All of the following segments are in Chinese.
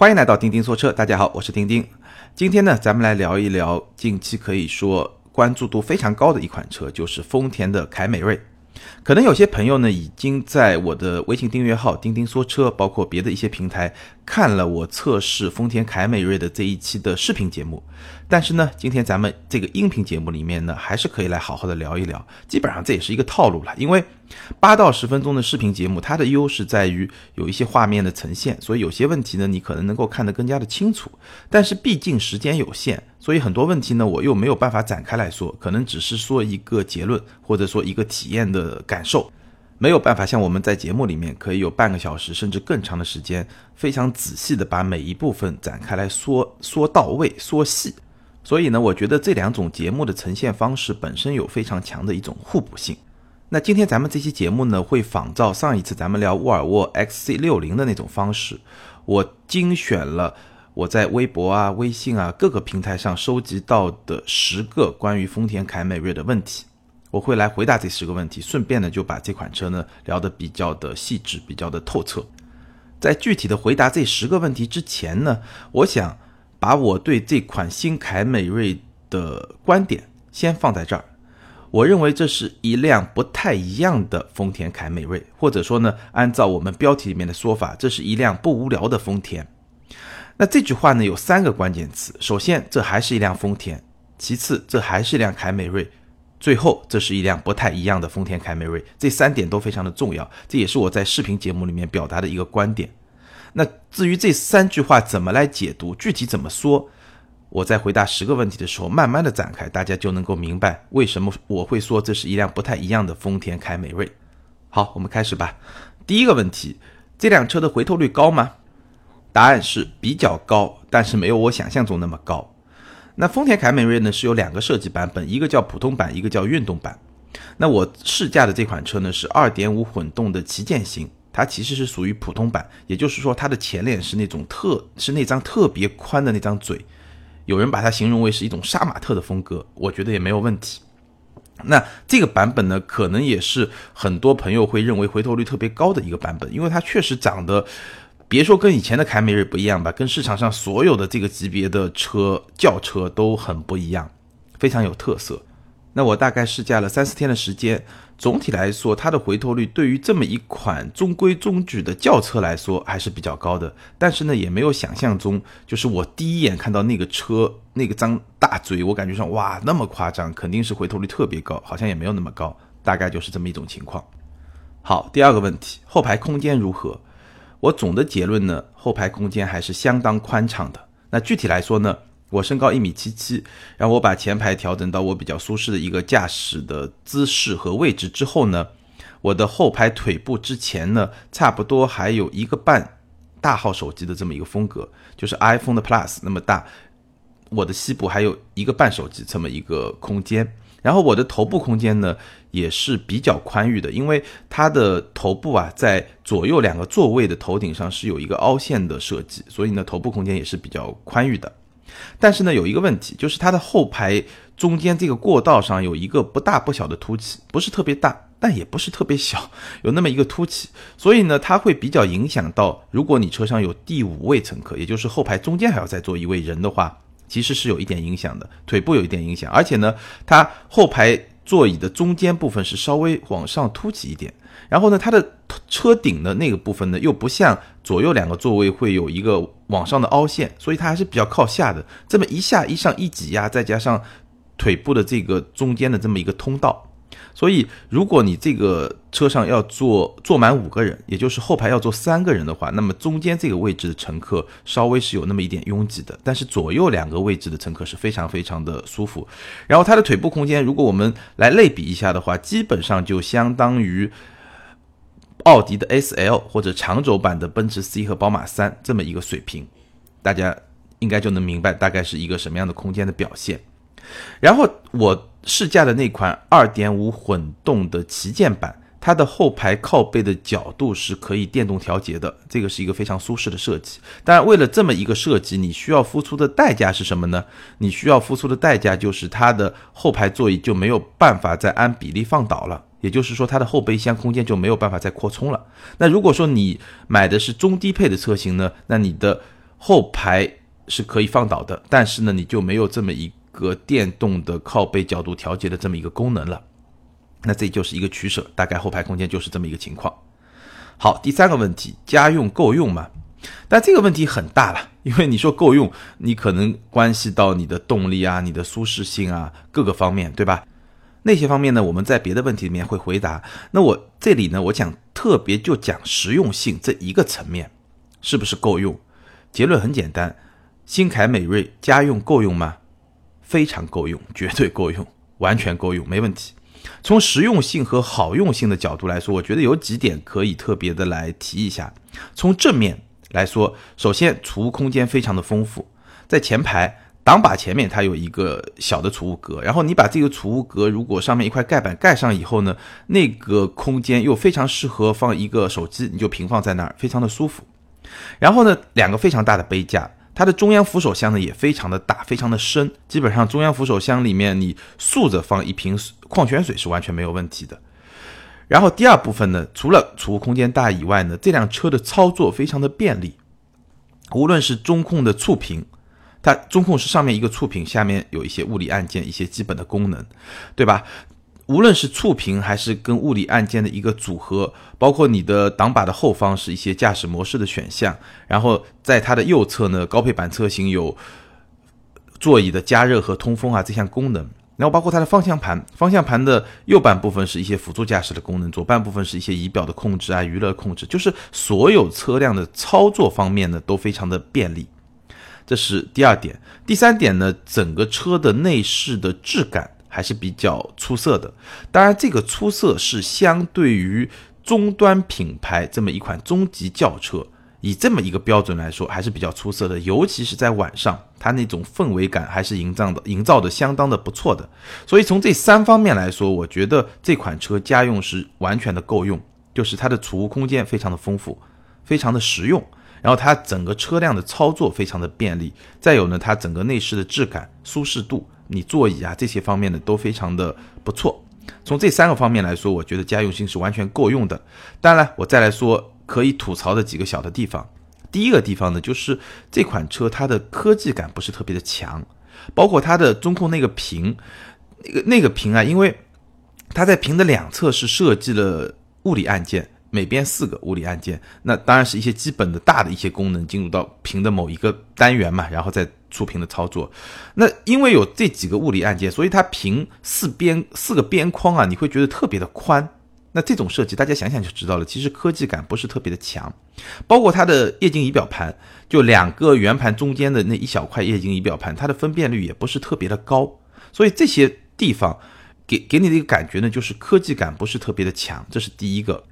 欢迎来到钉钉说车，大家好，我是钉钉。今天呢，咱们来聊一聊近期可以说关注度非常高的一款车，就是丰田的凯美瑞。可能有些朋友呢，已经在我的微信订阅号“钉钉说车”，包括别的一些平台看了我测试丰田凯美瑞的这一期的视频节目。但是呢，今天咱们这个音频节目里面呢，还是可以来好好的聊一聊。基本上这也是一个套路了，因为八到十分钟的视频节目，它的优势在于有一些画面的呈现，所以有些问题呢，你可能能够看得更加的清楚。但是毕竟时间有限，所以很多问题呢，我又没有办法展开来说，可能只是说一个结论，或者说一个体验的感受，没有办法像我们在节目里面可以有半个小时甚至更长的时间，非常仔细的把每一部分展开来说说到位、说细。所以呢，我觉得这两种节目的呈现方式本身有非常强的一种互补性。那今天咱们这期节目呢，会仿照上一次咱们聊沃尔沃 XC60 的那种方式，我精选了我在微博啊、微信啊各个平台上收集到的十个关于丰田凯美瑞的问题，我会来回答这十个问题，顺便呢就把这款车呢聊得比较的细致、比较的透彻。在具体的回答这十个问题之前呢，我想。把我对这款新凯美瑞的观点先放在这儿，我认为这是一辆不太一样的丰田凯美瑞，或者说呢，按照我们标题里面的说法，这是一辆不无聊的丰田。那这句话呢有三个关键词：首先，这还是一辆丰田；其次，这还是一辆凯美瑞；最后，这是一辆不太一样的丰田凯美瑞。这三点都非常的重要，这也是我在视频节目里面表达的一个观点。那至于这三句话怎么来解读，具体怎么说，我在回答十个问题的时候，慢慢的展开，大家就能够明白为什么我会说这是一辆不太一样的丰田凯美瑞。好，我们开始吧。第一个问题，这辆车的回头率高吗？答案是比较高，但是没有我想象中那么高。那丰田凯美瑞呢是有两个设计版本，一个叫普通版，一个叫运动版。那我试驾的这款车呢是2.5混动的旗舰型。它其实是属于普通版，也就是说，它的前脸是那种特，是那张特别宽的那张嘴，有人把它形容为是一种杀马特的风格，我觉得也没有问题。那这个版本呢，可能也是很多朋友会认为回头率特别高的一个版本，因为它确实长得，别说跟以前的凯美瑞不一样吧，跟市场上所有的这个级别的车轿车都很不一样，非常有特色。那我大概试驾了三四天的时间，总体来说，它的回头率对于这么一款中规中矩的轿车来说还是比较高的。但是呢，也没有想象中，就是我第一眼看到那个车那个张大嘴，我感觉上哇那么夸张，肯定是回头率特别高，好像也没有那么高，大概就是这么一种情况。好，第二个问题，后排空间如何？我总的结论呢，后排空间还是相当宽敞的。那具体来说呢？我身高一米七七，然后我把前排调整到我比较舒适的一个驾驶的姿势和位置之后呢，我的后排腿部之前呢，差不多还有一个半大号手机的这么一个风格，就是 iPhone 的 Plus 那么大，我的膝部还有一个半手机这么一个空间，然后我的头部空间呢也是比较宽裕的，因为它的头部啊在左右两个座位的头顶上是有一个凹陷的设计，所以呢头部空间也是比较宽裕的。但是呢，有一个问题，就是它的后排中间这个过道上有一个不大不小的凸起，不是特别大，但也不是特别小，有那么一个凸起，所以呢，它会比较影响到，如果你车上有第五位乘客，也就是后排中间还要再坐一位人的话，其实是有一点影响的，腿部有一点影响，而且呢，它后排座椅的中间部分是稍微往上凸起一点。然后呢，它的车顶的那个部分呢，又不像左右两个座位会有一个往上的凹陷，所以它还是比较靠下的。这么一下一上一挤压，再加上腿部的这个中间的这么一个通道，所以如果你这个车上要坐坐满五个人，也就是后排要坐三个人的话，那么中间这个位置的乘客稍微是有那么一点拥挤的，但是左右两个位置的乘客是非常非常的舒服。然后它的腿部空间，如果我们来类比一下的话，基本上就相当于。奥迪的 S L 或者长轴版的奔驰 C 和宝马三这么一个水平，大家应该就能明白大概是一个什么样的空间的表现。然后我试驾的那款2.5混动的旗舰版，它的后排靠背的角度是可以电动调节的，这个是一个非常舒适的设计。当然，为了这么一个设计，你需要付出的代价是什么呢？你需要付出的代价就是它的后排座椅就没有办法再按比例放倒了。也就是说，它的后备箱空间就没有办法再扩充了。那如果说你买的是中低配的车型呢，那你的后排是可以放倒的，但是呢，你就没有这么一个电动的靠背角度调节的这么一个功能了。那这就是一个取舍，大概后排空间就是这么一个情况。好，第三个问题，家用够用吗？但这个问题很大了，因为你说够用，你可能关系到你的动力啊、你的舒适性啊各个方面，对吧？那些方面呢，我们在别的问题里面会回答。那我这里呢，我讲特别就讲实用性这一个层面，是不是够用？结论很简单，新凯美瑞家用够用吗？非常够用，绝对够用，完全够用，没问题。从实用性和好用性的角度来说，我觉得有几点可以特别的来提一下。从正面来说，首先储物空间非常的丰富，在前排挡把前面它有一个小的储物格，然后你把这个储物格如果上面一块盖板盖上以后呢，那个空间又非常适合放一个手机，你就平放在那儿，非常的舒服。然后呢，两个非常大的杯架。它的中央扶手箱呢也非常的大，非常的深，基本上中央扶手箱里面你竖着放一瓶矿泉水是完全没有问题的。然后第二部分呢，除了储物空间大以外呢，这辆车的操作非常的便利，无论是中控的触屏，它中控是上面一个触屏，下面有一些物理按键，一些基本的功能，对吧？无论是触屏还是跟物理按键的一个组合，包括你的挡把的后方是一些驾驶模式的选项，然后在它的右侧呢，高配版车型有座椅的加热和通风啊这项功能，然后包括它的方向盘，方向盘的右半部分是一些辅助驾驶的功能，左半部分是一些仪表的控制啊、娱乐控制，就是所有车辆的操作方面呢都非常的便利，这是第二点。第三点呢，整个车的内饰的质感。还是比较出色的，当然这个出色是相对于终端品牌这么一款中级轿车，以这么一个标准来说，还是比较出色的。尤其是在晚上，它那种氛围感还是营造的营造的相当的不错的。所以从这三方面来说，我觉得这款车家用是完全的够用，就是它的储物空间非常的丰富，非常的实用，然后它整个车辆的操作非常的便利，再有呢，它整个内饰的质感、舒适度。你座椅啊这些方面呢都非常的不错，从这三个方面来说，我觉得家用性是完全够用的。当然，我再来说可以吐槽的几个小的地方。第一个地方呢，就是这款车它的科技感不是特别的强，包括它的中控那个屏，那个那个屏啊，因为它在屏的两侧是设计了物理按键。每边四个物理按键，那当然是一些基本的大的一些功能进入到屏的某一个单元嘛，然后再触屏的操作。那因为有这几个物理按键，所以它屏四边四个边框啊，你会觉得特别的宽。那这种设计大家想想就知道了，其实科技感不是特别的强。包括它的液晶仪表盘，就两个圆盘中间的那一小块液晶仪表盘，它的分辨率也不是特别的高。所以这些地方给给你的一个感觉呢，就是科技感不是特别的强，这是第一个。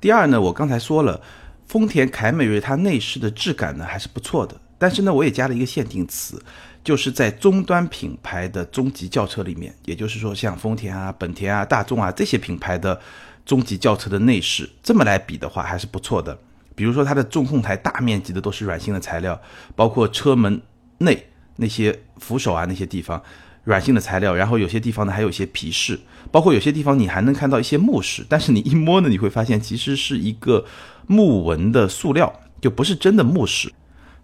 第二呢，我刚才说了，丰田凯美瑞它内饰的质感呢还是不错的，但是呢，我也加了一个限定词，就是在终端品牌的中级轿车里面，也就是说像丰田啊、本田啊、大众啊这些品牌的中级轿车的内饰，这么来比的话还是不错的。比如说它的中控台大面积的都是软性的材料，包括车门内那些扶手啊那些地方。软性的材料，然后有些地方呢还有一些皮饰，包括有些地方你还能看到一些木饰，但是你一摸呢，你会发现其实是一个木纹的塑料，就不是真的木饰。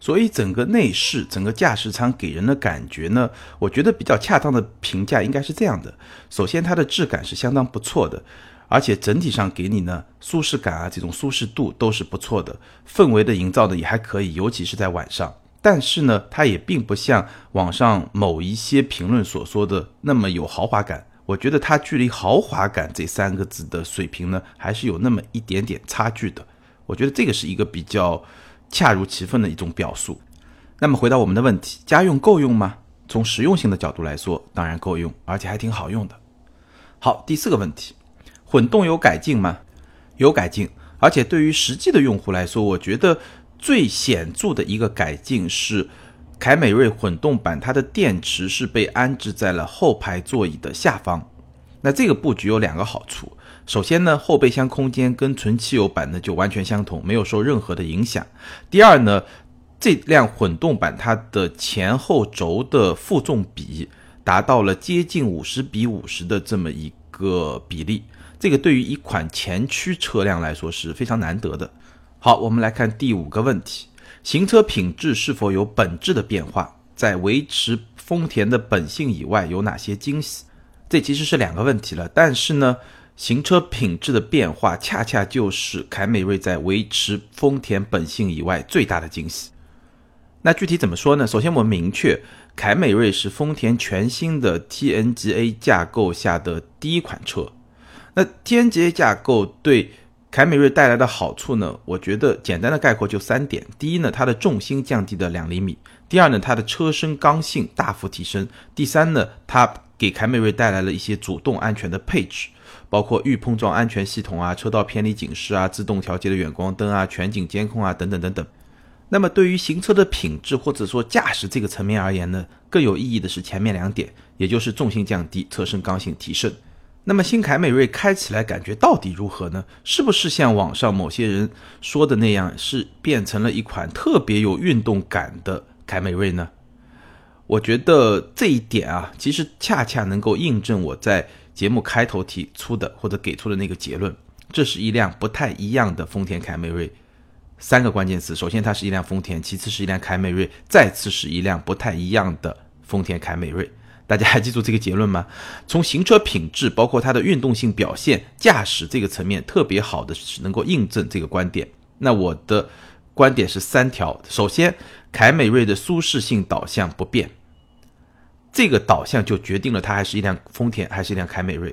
所以整个内饰、整个驾驶舱给人的感觉呢，我觉得比较恰当的评价应该是这样的：首先，它的质感是相当不错的，而且整体上给你呢舒适感啊，这种舒适度都是不错的，氛围的营造的也还可以，尤其是在晚上。但是呢，它也并不像网上某一些评论所说的那么有豪华感。我觉得它距离豪华感这三个字的水平呢，还是有那么一点点差距的。我觉得这个是一个比较恰如其分的一种表述。那么回到我们的问题，家用够用吗？从实用性的角度来说，当然够用，而且还挺好用的。好，第四个问题，混动有改进吗？有改进，而且对于实际的用户来说，我觉得。最显著的一个改进是，凯美瑞混动版它的电池是被安置在了后排座椅的下方。那这个布局有两个好处，首先呢，后备箱空间跟纯汽油版呢就完全相同，没有受任何的影响。第二呢，这辆混动版它的前后轴的负重比达到了接近五十比五十的这么一个比例，这个对于一款前驱车辆来说是非常难得的。好，我们来看第五个问题：行车品质是否有本质的变化？在维持丰田的本性以外，有哪些惊喜？这其实是两个问题了。但是呢，行车品质的变化恰恰就是凯美瑞在维持丰田本性以外最大的惊喜。那具体怎么说呢？首先我们明确，凯美瑞是丰田全新的 TNGA 架构下的第一款车。那 TNGA 架构对凯美瑞带来的好处呢？我觉得简单的概括就三点：第一呢，它的重心降低了两厘米；第二呢，它的车身刚性大幅提升；第三呢，它给凯美瑞带来了一些主动安全的配置，包括预碰撞安全系统啊、车道偏离警示啊、自动调节的远光灯啊、全景监控啊等等等等。那么对于行车的品质或者说驾驶这个层面而言呢，更有意义的是前面两点，也就是重心降低、车身刚性提升。那么新凯美瑞开起来感觉到底如何呢？是不是像网上某些人说的那样，是变成了一款特别有运动感的凯美瑞呢？我觉得这一点啊，其实恰恰能够印证我在节目开头提出的或者给出的那个结论：这是一辆不太一样的丰田凯美瑞。三个关键词：首先它是一辆丰田，其次是一辆凯美瑞，再次是一辆不太一样的丰田凯美瑞。大家还记住这个结论吗？从行车品质，包括它的运动性表现、驾驶这个层面，特别好的是能够印证这个观点。那我的观点是三条：首先，凯美瑞的舒适性导向不变，这个导向就决定了它还是一辆丰田，还是一辆凯美瑞。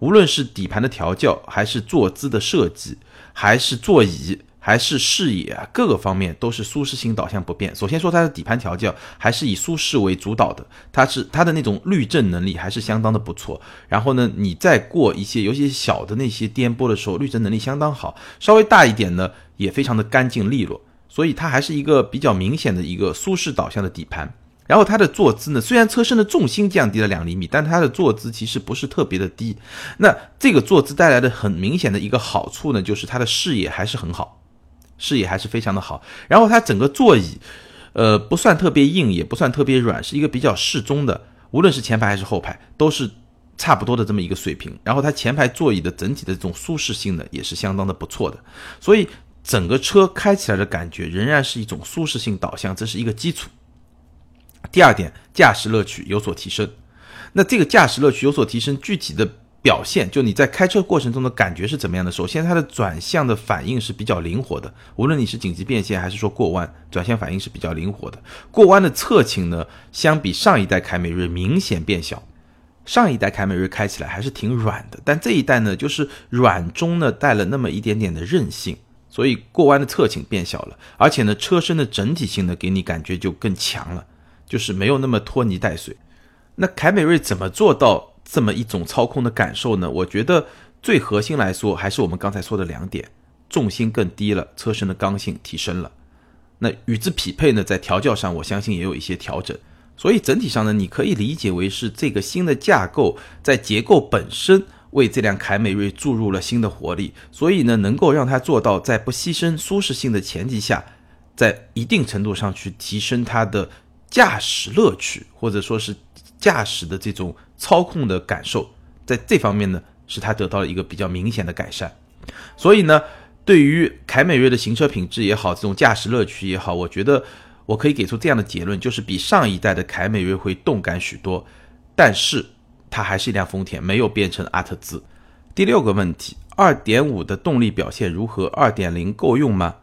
无论是底盘的调教，还是坐姿的设计，还是座椅。还是视野，各个方面都是舒适性导向不变。首先说它的底盘调教还是以舒适为主导的，它是它的那种滤震能力还是相当的不错。然后呢，你再过一些尤其小的那些颠簸的时候，滤震能力相当好。稍微大一点呢，也非常的干净利落。所以它还是一个比较明显的一个舒适导向的底盘。然后它的坐姿呢，虽然车身的重心降低了两厘米，但它的坐姿其实不是特别的低。那这个坐姿带来的很明显的一个好处呢，就是它的视野还是很好。视野还是非常的好，然后它整个座椅，呃，不算特别硬，也不算特别软，是一个比较适中的，无论是前排还是后排，都是差不多的这么一个水平。然后它前排座椅的整体的这种舒适性呢，也是相当的不错的，所以整个车开起来的感觉仍然是一种舒适性导向，这是一个基础。第二点，驾驶乐趣有所提升，那这个驾驶乐趣有所提升，具体的。表现就你在开车过程中的感觉是怎么样的？首先，它的转向的反应是比较灵活的，无论你是紧急变线还是说过弯，转向反应是比较灵活的。过弯的侧倾呢，相比上一代凯美瑞明显变小。上一代凯美瑞开起来还是挺软的，但这一代呢，就是软中呢带了那么一点点的韧性，所以过弯的侧倾变小了，而且呢，车身的整体性呢给你感觉就更强了，就是没有那么拖泥带水。那凯美瑞怎么做到？这么一种操控的感受呢？我觉得最核心来说，还是我们刚才说的两点：重心更低了，车身的刚性提升了。那与之匹配呢，在调教上，我相信也有一些调整。所以整体上呢，你可以理解为是这个新的架构在结构本身为这辆凯美瑞注入了新的活力，所以呢，能够让它做到在不牺牲舒适性的前提下，在一定程度上去提升它的驾驶乐趣，或者说是驾驶的这种。操控的感受，在这方面呢，使它得到了一个比较明显的改善。所以呢，对于凯美瑞的行车品质也好，这种驾驶乐趣也好，我觉得我可以给出这样的结论，就是比上一代的凯美瑞会动感许多。但是它还是一辆丰田，没有变成阿特兹。第六个问题，二点五的动力表现如何？二点零够用吗？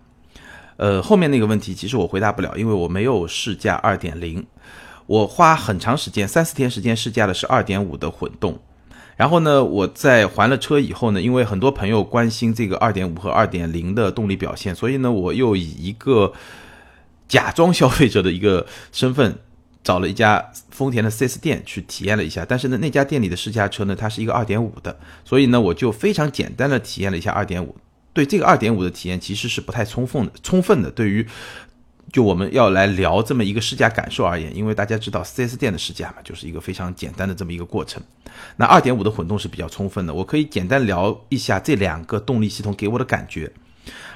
呃，后面那个问题其实我回答不了，因为我没有试驾二点零。我花很长时间，三四天时间试驾的是二点五的混动，然后呢，我在还了车以后呢，因为很多朋友关心这个二点五和二点零的动力表现，所以呢，我又以一个假装消费者的一个身份，找了一家丰田的 4S 店去体验了一下。但是呢，那家店里的试驾车呢，它是一个二点五的，所以呢，我就非常简单的体验了一下二点五。对这个二点五的体验其实是不太充分的，充分的对于。就我们要来聊这么一个试驾感受而言，因为大家知道四 S 店的试驾嘛，就是一个非常简单的这么一个过程。那二点五的混动是比较充分的，我可以简单聊一下这两个动力系统给我的感觉。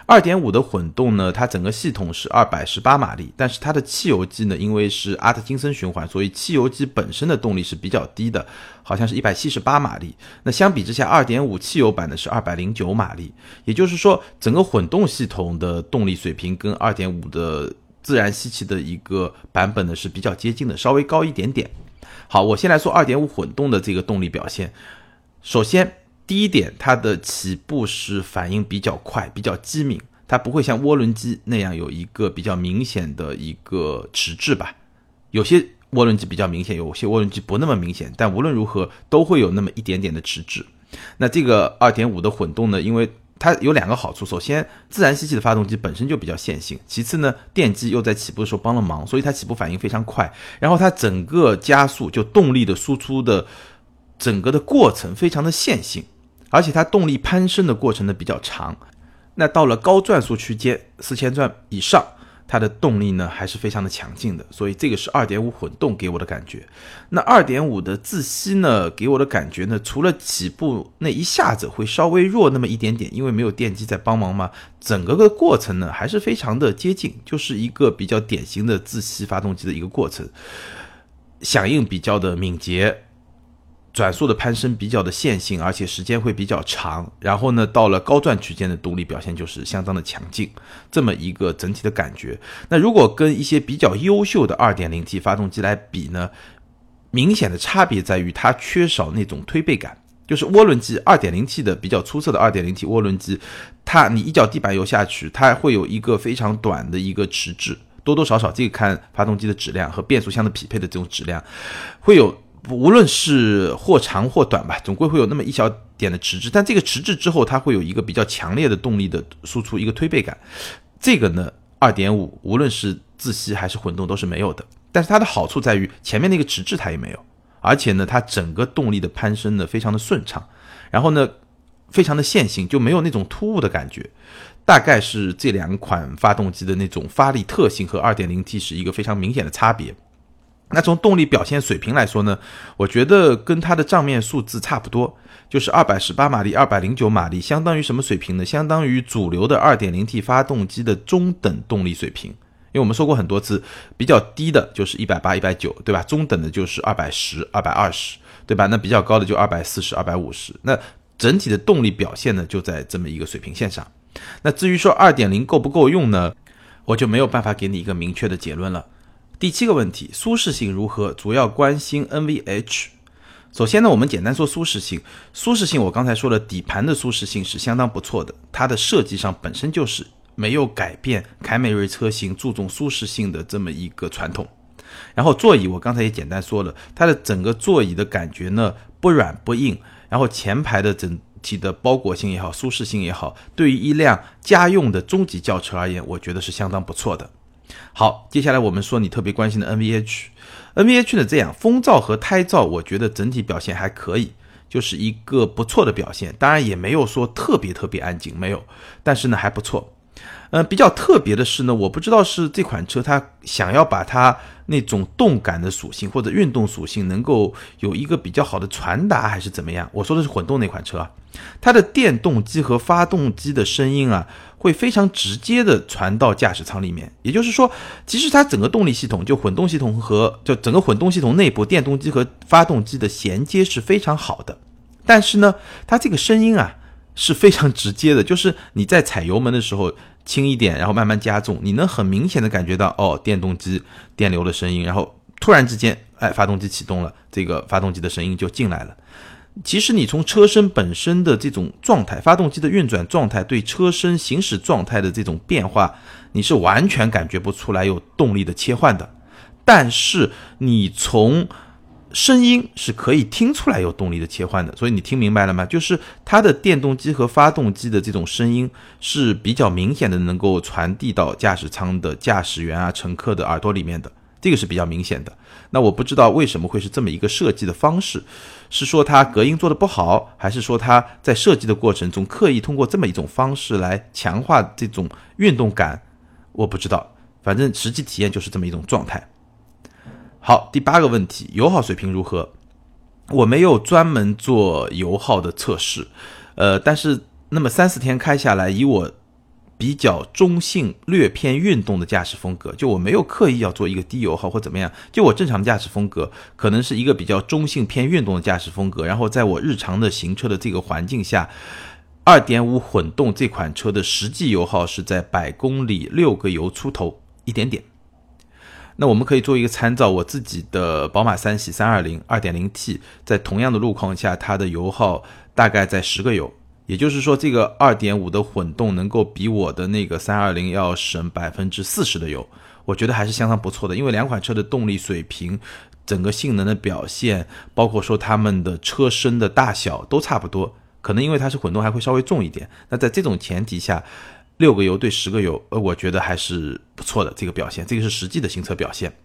二点五的混动呢，它整个系统是二百十八马力，但是它的汽油机呢，因为是阿特金森循环，所以汽油机本身的动力是比较低的，好像是一百七十八马力。那相比之下，二点五汽油版的是二百零九马力，也就是说，整个混动系统的动力水平跟二点五的自然吸气的一个版本呢是比较接近的，稍微高一点点。好，我先来说2.5混动的这个动力表现。首先，第一点，它的起步是反应比较快，比较机敏，它不会像涡轮机那样有一个比较明显的一个迟滞吧。有些涡轮机比较明显，有些涡轮机不那么明显，但无论如何都会有那么一点点的迟滞。那这个2.5的混动呢，因为它有两个好处，首先自然吸气的发动机本身就比较线性，其次呢电机又在起步的时候帮了忙，所以它起步反应非常快，然后它整个加速就动力的输出的整个的过程非常的线性，而且它动力攀升的过程呢比较长，那到了高转速区间四千转以上。它的动力呢还是非常的强劲的，所以这个是二点五混动给我的感觉。那二点五的自吸呢，给我的感觉呢，除了起步那一下子会稍微弱那么一点点，因为没有电机在帮忙嘛，整个的过程呢还是非常的接近，就是一个比较典型的自吸发动机的一个过程，响应比较的敏捷。转速的攀升比较的线性，而且时间会比较长。然后呢，到了高转区间的动力表现就是相当的强劲，这么一个整体的感觉。那如果跟一些比较优秀的 2.0T 发动机来比呢，明显的差别在于它缺少那种推背感。就是涡轮机 2.0T 的比较出色的 2.0T 涡轮机，它你一脚地板油下去，它会有一个非常短的一个迟滞，多多少少这个看发动机的质量和变速箱的匹配的这种质量，会有。无论是或长或短吧，总归会有那么一小点的迟滞，但这个迟滞之后，它会有一个比较强烈的动力的输出，一个推背感。这个呢，二点五无论是自吸还是混动都是没有的。但是它的好处在于前面那个迟滞它也没有，而且呢，它整个动力的攀升呢非常的顺畅，然后呢，非常的线性，就没有那种突兀的感觉。大概是这两款发动机的那种发力特性和二点零 T 是一个非常明显的差别。那从动力表现水平来说呢，我觉得跟它的账面数字差不多，就是二百十八马力、二百零九马力，相当于什么水平呢？相当于主流的二点零 T 发动机的中等动力水平。因为我们说过很多次，比较低的就是一百八、一百九，对吧？中等的就是二百十、二百二十，对吧？那比较高的就二百四十、二百五十。那整体的动力表现呢，就在这么一个水平线上。那至于说二点零够不够用呢，我就没有办法给你一个明确的结论了。第七个问题，舒适性如何？主要关心 NVH。首先呢，我们简单说舒适性。舒适性，我刚才说了，底盘的舒适性是相当不错的。它的设计上本身就是没有改变凯美瑞车型注重舒适性的这么一个传统。然后座椅，我刚才也简单说了，它的整个座椅的感觉呢不软不硬。然后前排的整体的包裹性也好，舒适性也好，对于一辆家用的中级轿车而言，我觉得是相当不错的。好，接下来我们说你特别关心的 NVH，NVH 呢这样风噪和胎噪，我觉得整体表现还可以，就是一个不错的表现。当然也没有说特别特别安静，没有，但是呢还不错。呃，比较特别的是呢，我不知道是这款车它想要把它那种动感的属性或者运动属性能够有一个比较好的传达，还是怎么样？我说的是混动那款车啊，它的电动机和发动机的声音啊，会非常直接的传到驾驶舱里面。也就是说，其实它整个动力系统，就混动系统和就整个混动系统内部电动机和发动机的衔接是非常好的，但是呢，它这个声音啊是非常直接的，就是你在踩油门的时候。轻一点，然后慢慢加重，你能很明显的感觉到哦，电动机电流的声音，然后突然之间，哎，发动机启动了，这个发动机的声音就进来了。其实你从车身本身的这种状态，发动机的运转状态对车身行驶状态的这种变化，你是完全感觉不出来有动力的切换的。但是你从声音是可以听出来有动力的切换的，所以你听明白了吗？就是它的电动机和发动机的这种声音是比较明显的，能够传递到驾驶舱的驾驶员啊、乘客的耳朵里面的，这个是比较明显的。那我不知道为什么会是这么一个设计的方式，是说它隔音做的不好，还是说它在设计的过程中刻意通过这么一种方式来强化这种运动感？我不知道，反正实际体验就是这么一种状态。好，第八个问题，油耗水平如何？我没有专门做油耗的测试，呃，但是那么三四天开下来，以我比较中性、略偏运动的驾驶风格，就我没有刻意要做一个低油耗或怎么样，就我正常的驾驶风格，可能是一个比较中性偏运动的驾驶风格。然后在我日常的行车的这个环境下，二点五混动这款车的实际油耗是在百公里六个油出头一点点。那我们可以做一个参照，我自己的宝马三系三二零二点零 T，在同样的路况下，它的油耗大概在十个油，也就是说，这个二点五的混动能够比我的那个三二零要省百分之四十的油，我觉得还是相当不错的。因为两款车的动力水平、整个性能的表现，包括说它们的车身的大小都差不多，可能因为它是混动还会稍微重一点。那在这种前提下，六个油对十个油，呃，我觉得还是不错的这个表现，这个是实际的行车表现。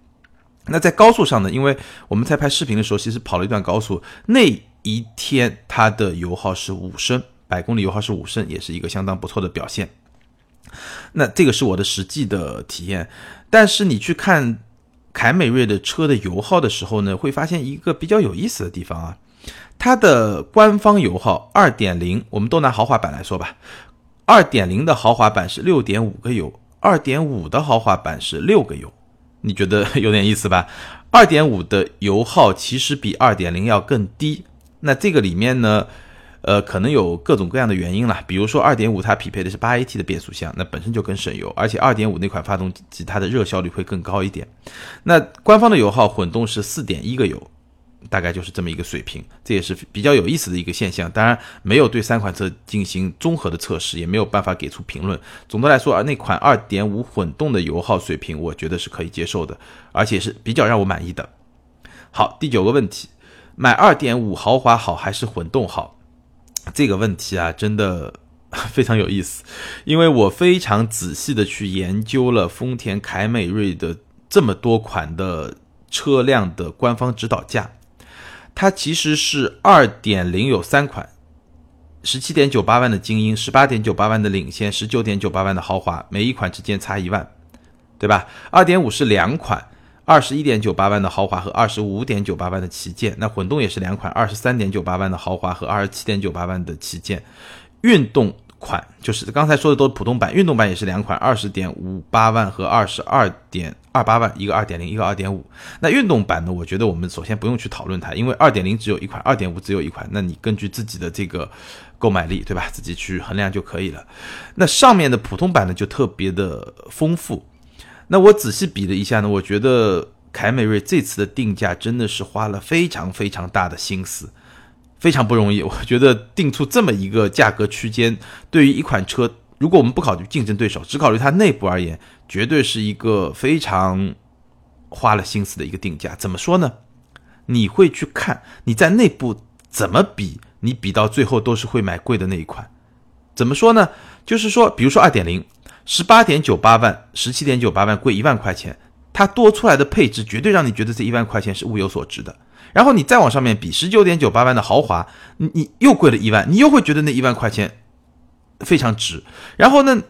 那在高速上呢？因为我们在拍视频的时候，其实跑了一段高速，那一天它的油耗是五升，百公里油耗是五升，也是一个相当不错的表现。那这个是我的实际的体验。但是你去看凯美瑞的车的油耗的时候呢，会发现一个比较有意思的地方啊，它的官方油耗二点零，我们都拿豪华版来说吧。二点零的豪华版是六点五个油，二点五的豪华版是六个油，你觉得 有点意思吧？二点五的油耗其实比二点零要更低，那这个里面呢，呃，可能有各种各样的原因啦，比如说二点五它匹配的是八 AT 的变速箱，那本身就更省油，而且二点五那款发动机它的热效率会更高一点。那官方的油耗混动是四点一个油。大概就是这么一个水平，这也是比较有意思的一个现象。当然，没有对三款车进行综合的测试，也没有办法给出评论。总的来说，啊，那款2.5混动的油耗水平，我觉得是可以接受的，而且是比较让我满意的。好，第九个问题，买2.5豪华好还是混动好？这个问题啊，真的 非常有意思，因为我非常仔细的去研究了丰田凯美瑞的这么多款的车辆的官方指导价。它其实是二点零有三款，十七点九八万的精英，十八点九八万的领先，十九点九八万的豪华，每一款之间差一万，对吧？二点五是两款，二十一点九八万的豪华和二十五点九八万的旗舰，那混动也是两款，二十三点九八万的豪华和二十七点九八万的旗舰，运动。款就是刚才说的都是普通版，运动版也是两款，二十点五八万和二十二点二八万，一个二点零，一个二点五。那运动版呢？我觉得我们首先不用去讨论它，因为二点零只有一款，二点五只有一款，那你根据自己的这个购买力，对吧？自己去衡量就可以了。那上面的普通版呢，就特别的丰富。那我仔细比了一下呢，我觉得凯美瑞这次的定价真的是花了非常非常大的心思。非常不容易，我觉得定出这么一个价格区间，对于一款车，如果我们不考虑竞争对手，只考虑它内部而言，绝对是一个非常花了心思的一个定价。怎么说呢？你会去看你在内部怎么比，你比到最后都是会买贵的那一款。怎么说呢？就是说，比如说二点零，十八点九八万，十七点九八万贵一万块钱，它多出来的配置绝对让你觉得这一万块钱是物有所值的。然后你再往上面比，十九点九八万的豪华，你你又贵了一万，你又会觉得那一万块钱非常值。然后呢，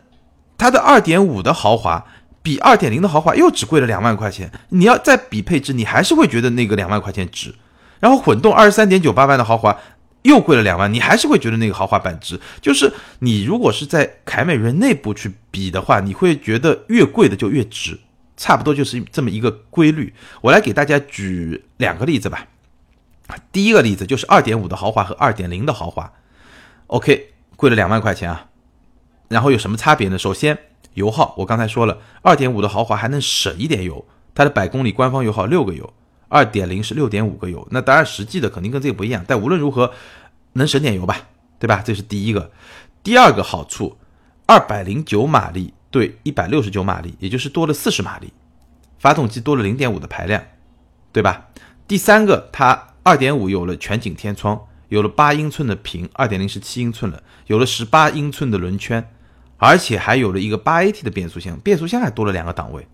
它的二点五的豪华比二点零的豪华又只贵了两万块钱，你要再比配置，你还是会觉得那个两万块钱值。然后混动二十三点九八万的豪华又贵了两万，你还是会觉得那个豪华版值。就是你如果是在凯美瑞内部去比的话，你会觉得越贵的就越值。差不多就是这么一个规律。我来给大家举两个例子吧。第一个例子就是二点五的豪华和二点零的豪华，OK，贵了两万块钱啊。然后有什么差别呢？首先油耗，我刚才说了，二点五的豪华还能省一点油，它的百公里官方油耗六个油，二点零是六点五个油。那当然实际的肯定跟这个不一样，但无论如何能省点油吧，对吧？这是第一个。第二个好处，二百零九马力。对，一百六十九马力，也就是多了四十马力，发动机多了零点五的排量，对吧？第三个，它二点五有了全景天窗，有了八英寸的屏，二点零是七英寸了，有了十八英寸的轮圈，而且还有了一个八 AT 的变速箱，变速箱还多了两个档位，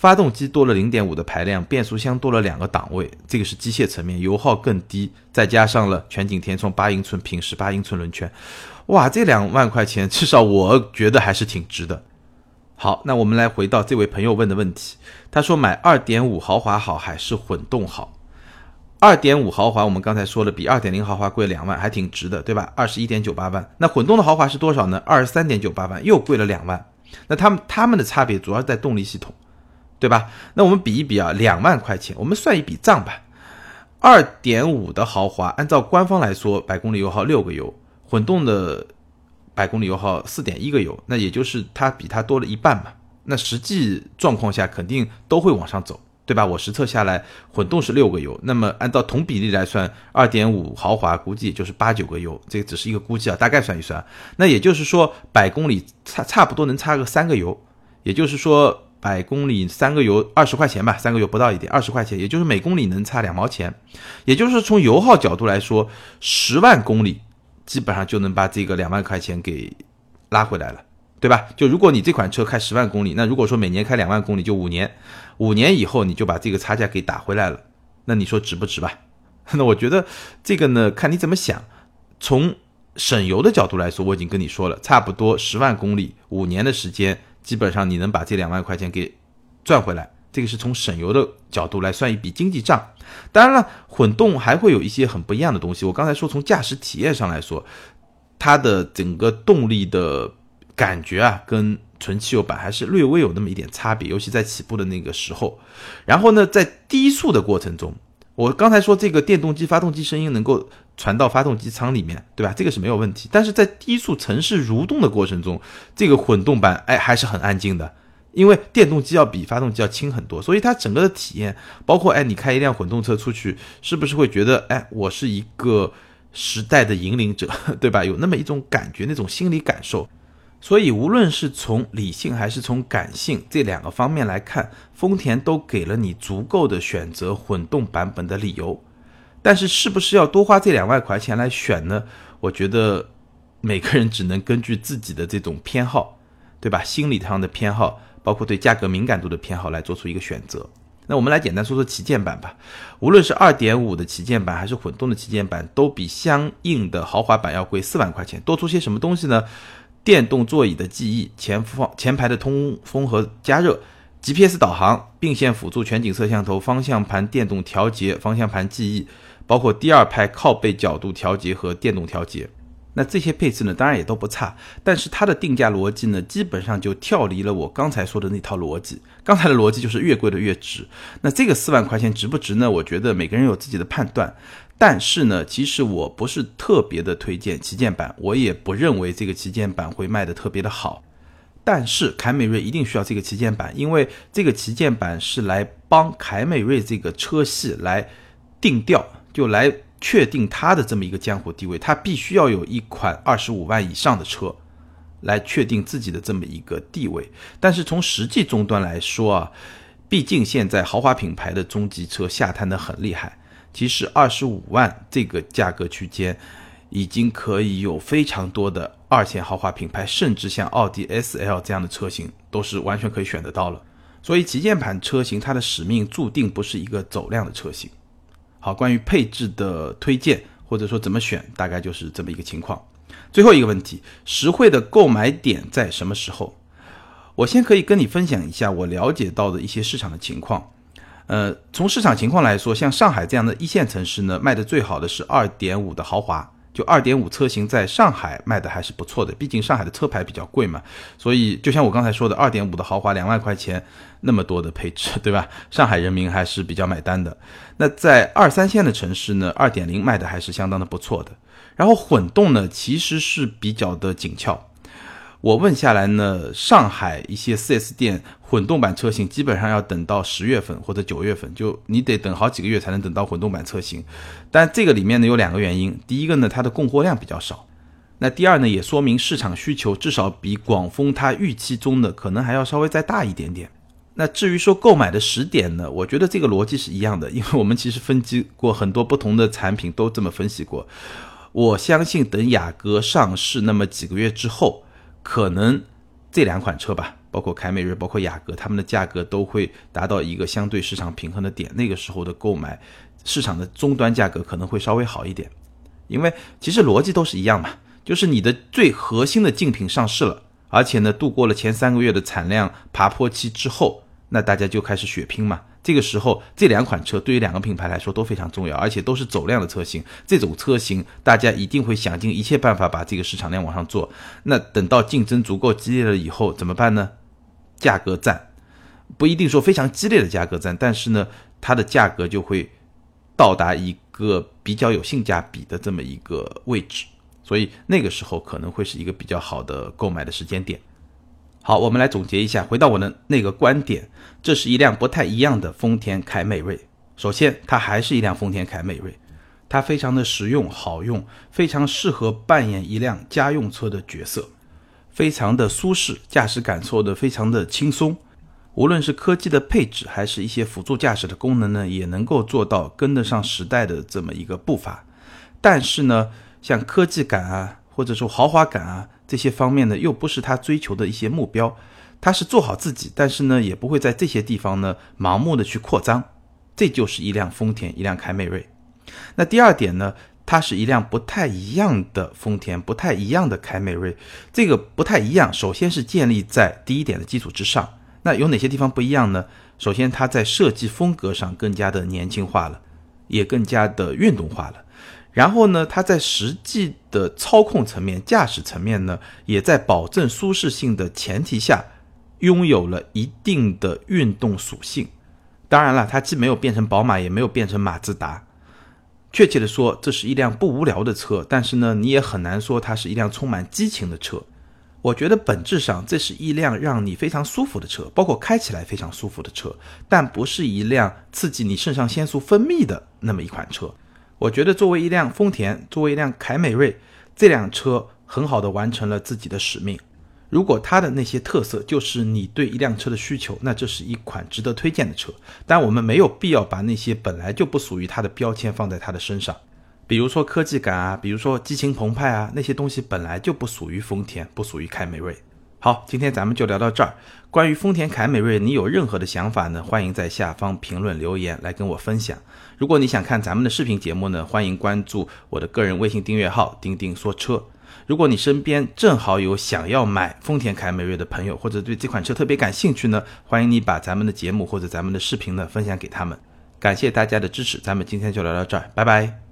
发动机多了零点五的排量，变速箱多了两个档位，这个是机械层面，油耗更低，再加上了全景天窗、八英寸屏、十八英寸轮圈。哇，这两万块钱，至少我觉得还是挺值的。好，那我们来回到这位朋友问的问题，他说买二点五豪华好还是混动好？二点五豪华我们刚才说了，比二点零豪华贵两万，还挺值的，对吧？二十一点九八万。那混动的豪华是多少呢？二十三点九八万，又贵了两万。那他们他们的差别主要在动力系统，对吧？那我们比一比啊，两万块钱，我们算一笔账吧。二点五的豪华，按照官方来说，百公里油耗六个油。混动的百公里油耗四点一个油，那也就是它比它多了一半嘛，那实际状况下肯定都会往上走，对吧？我实测下来，混动是六个油，那么按照同比例来算，二点五豪华估计也就是八九个油，这个只是一个估计啊，大概算一算。那也就是说，百公里差差不多能差个三个油，也就是说。百公里三个油二十块钱吧，三个油不到一点，二十块钱，也就是每公里能差两毛钱，也就是从油耗角度来说，十万公里基本上就能把这个两万块钱给拉回来了，对吧？就如果你这款车开十万公里，那如果说每年开两万公里，就五年，五年以后你就把这个差价给打回来了，那你说值不值吧？那我觉得这个呢，看你怎么想。从省油的角度来说，我已经跟你说了，差不多十万公里，五年的时间。基本上你能把这两万块钱给赚回来，这个是从省油的角度来算一笔经济账。当然了，混动还会有一些很不一样的东西。我刚才说从驾驶体验上来说，它的整个动力的感觉啊，跟纯汽油版还是略微有那么一点差别，尤其在起步的那个时候。然后呢，在低速的过程中。我刚才说这个电动机发动机声音能够传到发动机舱里面，对吧？这个是没有问题。但是在低速城市蠕动的过程中，这个混动版哎还是很安静的，因为电动机要比发动机要轻很多，所以它整个的体验，包括哎你开一辆混动车出去，是不是会觉得哎我是一个时代的引领者，对吧？有那么一种感觉，那种心理感受。所以，无论是从理性还是从感性这两个方面来看，丰田都给了你足够的选择混动版本的理由。但是，是不是要多花这两万块钱来选呢？我觉得每个人只能根据自己的这种偏好，对吧？心理上的偏好，包括对价格敏感度的偏好来做出一个选择。那我们来简单说说旗舰版吧。无论是二点五的旗舰版还是混动的旗舰版，都比相应的豪华版要贵四万块钱。多出些什么东西呢？电动座椅的记忆、前方前排的通风和加热、GPS 导航、并线辅助、全景摄像头、方向盘电动调节、方向盘记忆，包括第二排靠背角度调节和电动调节。那这些配置呢，当然也都不差，但是它的定价逻辑呢，基本上就跳离了我刚才说的那套逻辑。刚才的逻辑就是越贵的越值。那这个四万块钱值不值呢？我觉得每个人有自己的判断。但是呢，其实我不是特别的推荐旗舰版，我也不认为这个旗舰版会卖的特别的好。但是凯美瑞一定需要这个旗舰版，因为这个旗舰版是来帮凯美瑞这个车系来定调，就来确定它的这么一个江湖地位。它必须要有一款二十五万以上的车，来确定自己的这么一个地位。但是从实际终端来说啊，毕竟现在豪华品牌的中级车下探的很厉害。其实二十五万这个价格区间，已经可以有非常多的二线豪华品牌，甚至像奥迪 S L 这样的车型，都是完全可以选得到了。所以旗舰版车型它的使命注定不是一个走量的车型。好，关于配置的推荐或者说怎么选，大概就是这么一个情况。最后一个问题，实惠的购买点在什么时候？我先可以跟你分享一下我了解到的一些市场的情况。呃，从市场情况来说，像上海这样的一线城市呢，卖的最好的是二点五的豪华，就二点五车型在上海卖的还是不错的。毕竟上海的车牌比较贵嘛，所以就像我刚才说的，二点五的豪华两万块钱那么多的配置，对吧？上海人民还是比较买单的。那在二三线的城市呢，二点零卖的还是相当的不错的。然后混动呢，其实是比较的紧俏。我问下来呢，上海一些 4S 店混动版车型基本上要等到十月份或者九月份，就你得等好几个月才能等到混动版车型。但这个里面呢有两个原因，第一个呢它的供货量比较少，那第二呢也说明市场需求至少比广丰它预期中的可能还要稍微再大一点点。那至于说购买的时点呢，我觉得这个逻辑是一样的，因为我们其实分析过很多不同的产品都这么分析过。我相信等雅阁上市那么几个月之后。可能这两款车吧，包括凯美瑞、包括雅阁，他们的价格都会达到一个相对市场平衡的点。那个时候的购买市场的终端价格可能会稍微好一点，因为其实逻辑都是一样嘛，就是你的最核心的竞品上市了，而且呢度过了前三个月的产量爬坡期之后，那大家就开始血拼嘛。这个时候，这两款车对于两个品牌来说都非常重要，而且都是走量的车型。这种车型，大家一定会想尽一切办法把这个市场量往上做。那等到竞争足够激烈了以后，怎么办呢？价格战，不一定说非常激烈的价格战，但是呢，它的价格就会到达一个比较有性价比的这么一个位置。所以那个时候可能会是一个比较好的购买的时间点。好，我们来总结一下，回到我的那个观点，这是一辆不太一样的丰田凯美瑞。首先，它还是一辆丰田凯美瑞，它非常的实用、好用，非常适合扮演一辆家用车的角色，非常的舒适，驾驶感受的非常的轻松。无论是科技的配置，还是一些辅助驾驶的功能呢，也能够做到跟得上时代的这么一个步伐。但是呢，像科技感啊，或者说豪华感啊这些方面呢，又不是他追求的一些目标。他是做好自己，但是呢，也不会在这些地方呢盲目的去扩张。这就是一辆丰田，一辆凯美瑞。那第二点呢，它是一辆不太一样的丰田，不太一样的凯美瑞。这个不太一样，首先是建立在第一点的基础之上。那有哪些地方不一样呢？首先，它在设计风格上更加的年轻化了，也更加的运动化了。然后呢，它在实际的操控层面、驾驶层面呢，也在保证舒适性的前提下，拥有了一定的运动属性。当然了，它既没有变成宝马，也没有变成马自达。确切的说，这是一辆不无聊的车。但是呢，你也很难说它是一辆充满激情的车。我觉得本质上这是一辆让你非常舒服的车，包括开起来非常舒服的车，但不是一辆刺激你肾上腺素分泌的那么一款车。我觉得作为一辆丰田，作为一辆凯美瑞，这辆车很好的完成了自己的使命。如果它的那些特色就是你对一辆车的需求，那这是一款值得推荐的车。但我们没有必要把那些本来就不属于它的标签放在它的身上。比如说科技感啊，比如说激情澎湃啊，那些东西本来就不属于丰田，不属于凯美瑞。好，今天咱们就聊到这儿。关于丰田凯美瑞，你有任何的想法呢？欢迎在下方评论留言来跟我分享。如果你想看咱们的视频节目呢，欢迎关注我的个人微信订阅号“钉钉说车”。如果你身边正好有想要买丰田凯美瑞的朋友，或者对这款车特别感兴趣呢，欢迎你把咱们的节目或者咱们的视频呢分享给他们。感谢大家的支持，咱们今天就聊到这儿，拜拜。